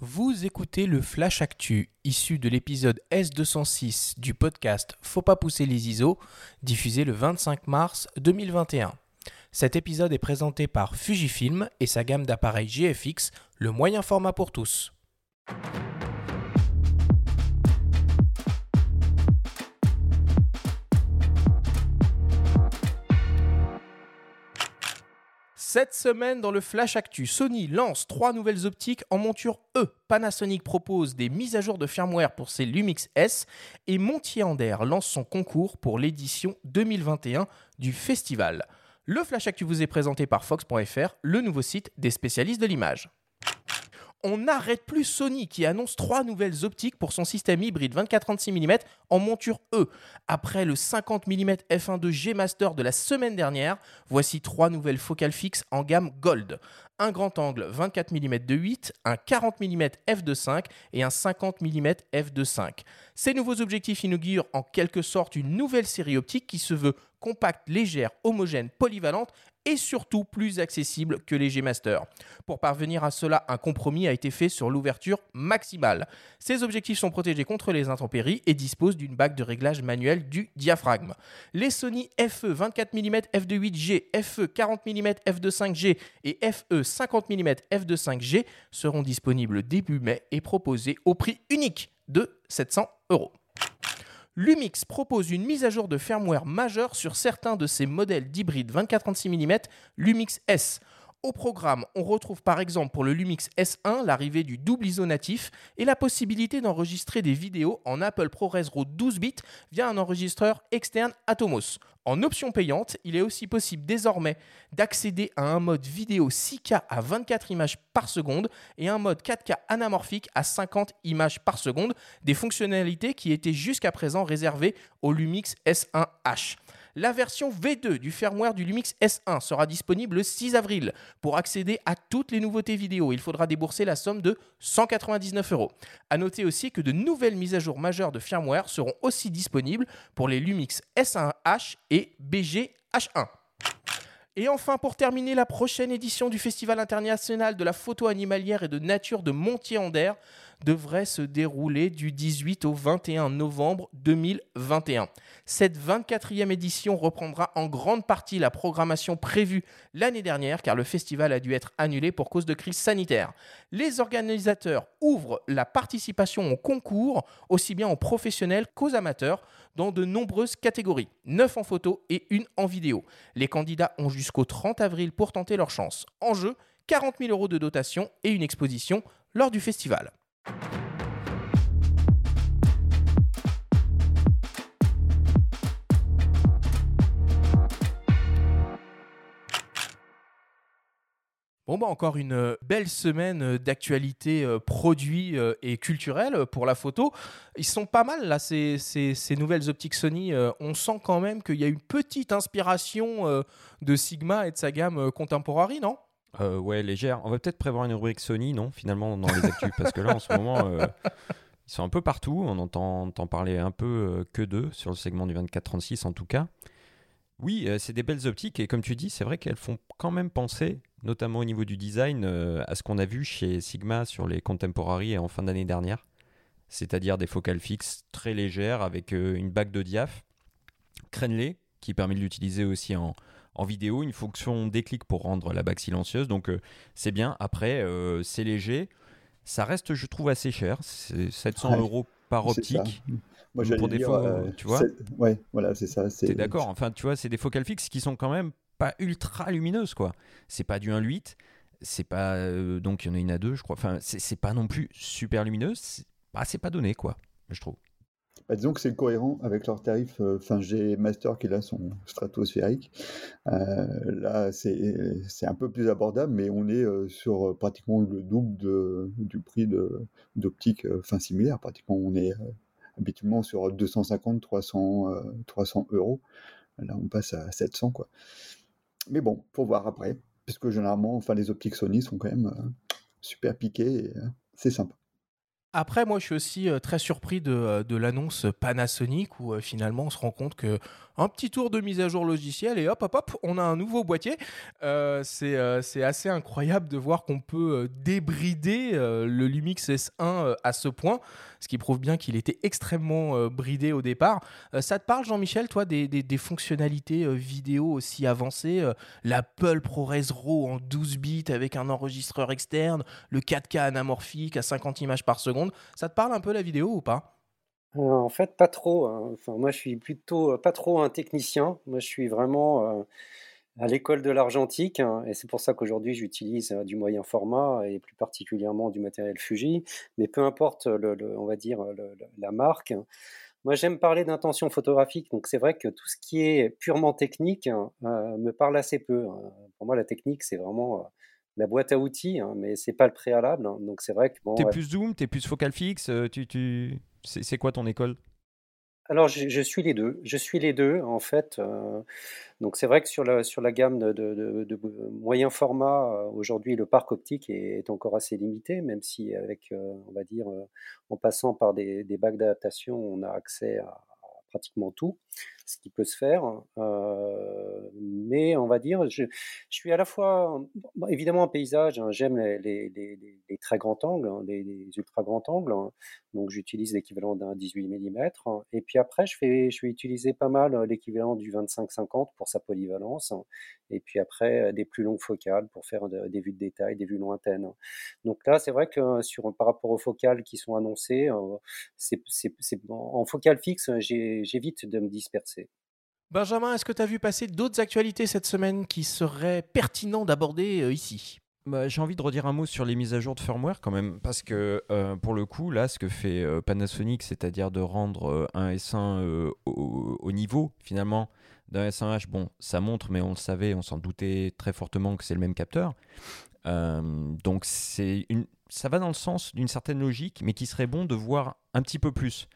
Vous écoutez le Flash Actu, issu de l'épisode S206 du podcast Faut pas pousser les ISO, diffusé le 25 mars 2021. Cet épisode est présenté par Fujifilm et sa gamme d'appareils GFX, le moyen format pour tous. Cette semaine, dans le Flash Actu, Sony lance trois nouvelles optiques en monture E. Panasonic propose des mises à jour de firmware pour ses Lumix S et Montier Ander lance son concours pour l'édition 2021 du festival. Le Flash Actu vous est présenté par Fox.fr, le nouveau site des spécialistes de l'image on n'arrête plus Sony qui annonce trois nouvelles optiques pour son système hybride 24-36 mm en monture E. Après le 50 mm f1.2 Master de la semaine dernière, voici trois nouvelles focales fixes en gamme Gold. Un grand angle 24 mm de 8, un 40 mm f2.5 et un 50 mm f2.5. Ces nouveaux objectifs inaugurent en quelque sorte une nouvelle série optique qui se veut compacte, légère, homogène, polyvalente et surtout plus accessible que les G-Master. Pour parvenir à cela, un compromis a été fait sur l'ouverture maximale. Ces objectifs sont protégés contre les intempéries et disposent d'une bague de réglage manuel du diaphragme. Les Sony FE 24 mm f2.8G, FE 40 mm f2.5G et FE 50 mm f2.5G seront disponibles début mai et proposés au prix unique de 700 euros. Lumix propose une mise à jour de firmware majeure sur certains de ses modèles d'hybride 24-36 mm Lumix S. Au programme, on retrouve par exemple pour le Lumix S1 l'arrivée du double ISO natif et la possibilité d'enregistrer des vidéos en Apple ProRes RAW 12 bits via un enregistreur externe Atomos. En option payante, il est aussi possible désormais d'accéder à un mode vidéo 6K à 24 images par seconde et un mode 4K anamorphique à 50 images par seconde, des fonctionnalités qui étaient jusqu'à présent réservées au Lumix S1H. La version V2 du firmware du Lumix S1 sera disponible le 6 avril. Pour accéder à toutes les nouveautés vidéo, il faudra débourser la somme de 199 euros. A noter aussi que de nouvelles mises à jour majeures de firmware seront aussi disponibles pour les Lumix S1H et BG-H1. Et enfin, pour terminer, la prochaine édition du Festival international de la photo animalière et de nature de Montier-en-Der devrait se dérouler du 18 au 21 novembre 2021. Cette 24e édition reprendra en grande partie la programmation prévue l'année dernière car le festival a dû être annulé pour cause de crise sanitaire. Les organisateurs ouvrent la participation au concours aussi bien aux professionnels qu'aux amateurs dans de nombreuses catégories, 9 en photo et une en vidéo. Les candidats ont jusqu'au 30 avril pour tenter leur chance. En jeu, 40 000 euros de dotation et une exposition lors du festival. Bon bah encore une euh, belle semaine euh, d'actualité euh, produits et culturelle pour la photo. Ils sont pas mal là ces, ces, nouvelles optiques Sony. on sent quand même qu'il y a une petite inspiration de Sigma et de sa gamme Contemporary, non? Ouais, légère. On va peut-être prévoir une rubrique Sony, non Finalement dans les actus parce que là en ce moment ils sont un peu partout. On entend, parler un peu que d'eux sur le segment du 24-36 en tout cas. Oui, c'est des belles optiques et comme tu dis, c'est vrai qu'elles font quand même penser notamment au niveau du design, euh, à ce qu'on a vu chez Sigma sur les Contemporary en fin d'année dernière. C'est-à-dire des focales fixes très légères avec euh, une bague de diaph crénelée qui permet de l'utiliser aussi en, vidéo, une fonction déclic pour rendre la bague silencieuse. Donc euh, c'est bien. Après, c'est léger. Ça reste, je trouve, assez cher. C'est 700 euros par optique. Moi, pour des tu vois. Ouais, voilà, c'est ça. T'es d'accord. Enfin, tu vois, c'est des focales fixes qui sont quand même pas ultra lumineuse quoi. C'est pas du 1.8, c'est pas euh, donc il y en a une à deux je crois. Enfin c'est pas non plus super lumineuse, c'est bah, pas donné quoi, je trouve. Bah, disons que c'est cohérent avec leur tarif euh, fin G Master qui là sont stratosphériques. Euh, là c'est un peu plus abordable mais on est sur pratiquement le double du prix d'optique fin similaire. Pratiquement on est habituellement sur 250 300 300 euros. Là on passe à 700 quoi. Mais bon, faut voir après, puisque généralement, enfin, les optiques Sony sont quand même euh, super piquées et euh, c'est sympa. Après, moi, je suis aussi euh, très surpris de, euh, de l'annonce Panasonic où euh, finalement on se rend compte que un petit tour de mise à jour logiciel et hop, hop, hop, on a un nouveau boîtier. C'est assez incroyable de voir qu'on peut débrider le Lumix S1 euh, à ce point, ce qui prouve bien qu'il était extrêmement bridé au départ. Ça te parle, Jean-Michel, toi, des, des- fonctionnalités vidéo aussi avancées L'Apple ProRes RAW en 12 bits avec un enregistreur externe, le 4K anamorphique à 50 images par seconde? Ça te parle un peu la vidéo ou pas? Euh, en fait, pas trop. hein. Enfin, moi, je suis plutôt euh, pas trop un technicien. Moi, je suis vraiment euh, à l'école de l'argentique, hein, et c'est pour ça qu'aujourd'hui, j'utilise du moyen format et plus particulièrement du matériel Fuji. Mais peu importe, on va dire la marque. Moi, j'aime parler d'intention photographique, donc c'est vrai que tout ce qui est purement technique hein, me parle assez peu. hein. Pour moi, la technique, c'est vraiment la boîte à outils, hein, mais c'est pas le préalable. hein. Donc c'est vrai que bon, T'es ouais. plus zoom, t'es plus focal fixe, euh, tu, tu... C'est c'est quoi ton école? Alors, je, je suis les deux. Je suis les deux, en fait. euh, donc, c'est vrai que sur la, sur la gamme de, de, de- de moyen format, euh, aujourd'hui, le parc optique est, est encore assez limité, même si, avec, euh, on va dire, en passant par des, des bacs d'adaptation, on a accès à pratiquement tout ce qui peut se faire. Euh, mais, on va dire, je, suis à la fois, évidemment, en paysage, hein, j'aime les, très grands angles, hein, les, ultra grands angles. hein. Donc j'utilise l'équivalent d'un 18 mm. Et puis après, je, fais, je vais utiliser pas mal euh, l'équivalent du 25-50 pour sa polyvalence. Et puis après, euh, des plus longues focales pour faire de- des vues de détail, des vues lointaines. Donc là, c'est vrai que sur, par rapport aux focales qui sont annoncées, c'est- en focale fixe, j'ai- j'évite de me disperser. Benjamin, est-ce que tu as vu passer d'autres actualités cette semaine qui seraient pertinents d'aborder euh, ici? Bah, J'ai envie de redire un mot sur les mises à jour de firmware quand même, parce que euh, pour le coup, là, ce que fait euh, Panasonic, c'est-à-dire de rendre euh, un S1 euh, au, au niveau finalement d'un S1H, bon, ça montre, mais on le savait, on s'en doutait très fortement que c'est le même capteur. Euh, donc c'est une, ça va dans le sens d'une certaine logique, mais qui serait bon de voir un petit peu plus,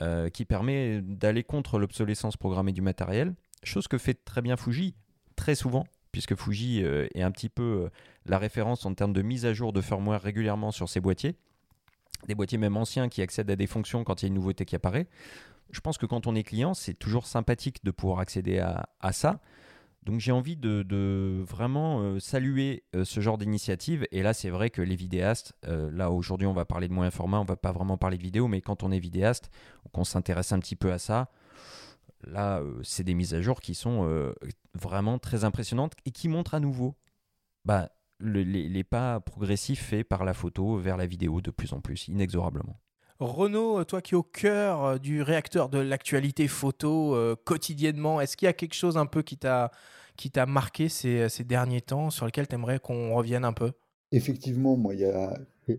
euh, qui permet d'aller contre l'obsolescence programmée du matériel, chose que fait très bien Fuji, très souvent, puisque Fuji euh, est un petit peu euh, la référence en termes de mise à jour de firmware régulièrement sur ses boîtiers. Des boîtiers même anciens qui accèdent à des fonctions quand il y a une nouveauté qui apparaît. Je pense que quand on est client, c'est toujours sympathique de pouvoir accéder à, à ça. Donc j'ai envie de, vraiment euh, saluer euh, ce genre d'initiative. Et là, c'est vrai que les vidéastes, euh, là aujourd'hui on va parler de moyens format, on va pas vraiment parler de vidéo, mais quand on est vidéaste, qu'on s'intéresse un petit peu à ça, là c'est des mises à jour qui sont vraiment très impressionnantes et qui montrent à nouveau bah, le- les, les pas progressifs faits par la photo vers la vidéo de plus en plus, inexorablement. Renaud, toi qui es au cœur euh, du réacteur de l'actualité photo euh, quotidiennement, est-ce qu'il y a quelque chose un peu qui t'a marqué ces, ces derniers temps sur lequel tu aimerais qu'on revienne un peu? Effectivement, moi, il y a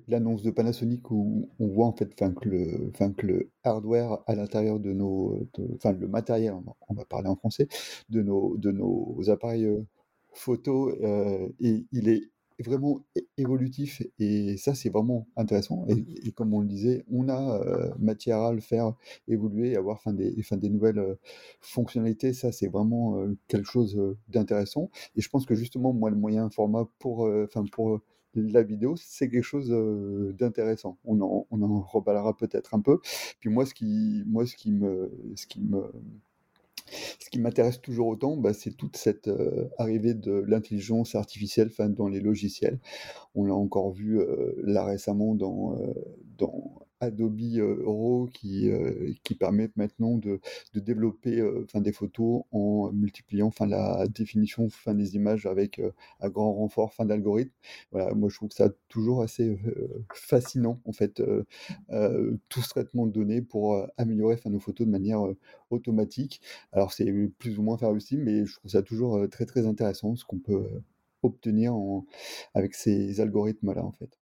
l'annonce de Panasonic où on voit en fait que, le, hardware à l'intérieur de nos, enfin le matériel, on va, parler en français, de nos, de appareils euh, photo, euh, et il est vraiment évolutif et ça c'est vraiment intéressant. Et, et comme on le disait, on a euh, matière à le faire évoluer, avoir enfin, des, enfin, des nouvelles euh, fonctionnalités. Ça c'est vraiment euh, quelque chose d'intéressant. Et je pense que justement, moi, le moyen format pour, enfin, pour la vidéo, c'est quelque chose d'intéressant. On en, on en reparlera peut-être un peu. Puis moi, ce qui, moi, ce qui me, ce qui me, ce qui m'intéresse toujours autant, bah, c'est toute cette euh, arrivée de l'intelligence artificielle dans les logiciels. On l'a encore vu euh, là récemment dans, euh, dans Adobe euh, RAW qui, euh, qui permet maintenant de, développer euh, enfin, des photos en multipliant enfin, la définition des images avec un grand renfort enfin, d'algorithme. Voilà, moi je trouve ça toujours assez fascinant en fait, tout ce traitement de données pour améliorer nos photos de manière automatique. Alors c'est plus ou moins faire mais je trouve ça toujours très très intéressant ce qu'on peut obtenir en- avec ces algorithmes-là en fait.